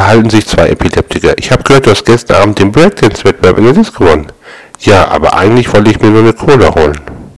unterhalten sich zwei Epileptiker. Ich habe gehört, du hast gestern Abend den Breakdance-Wettbewerb in der Disco gewonnen. Ja, aber eigentlich wollte ich mir nur eine Cola holen.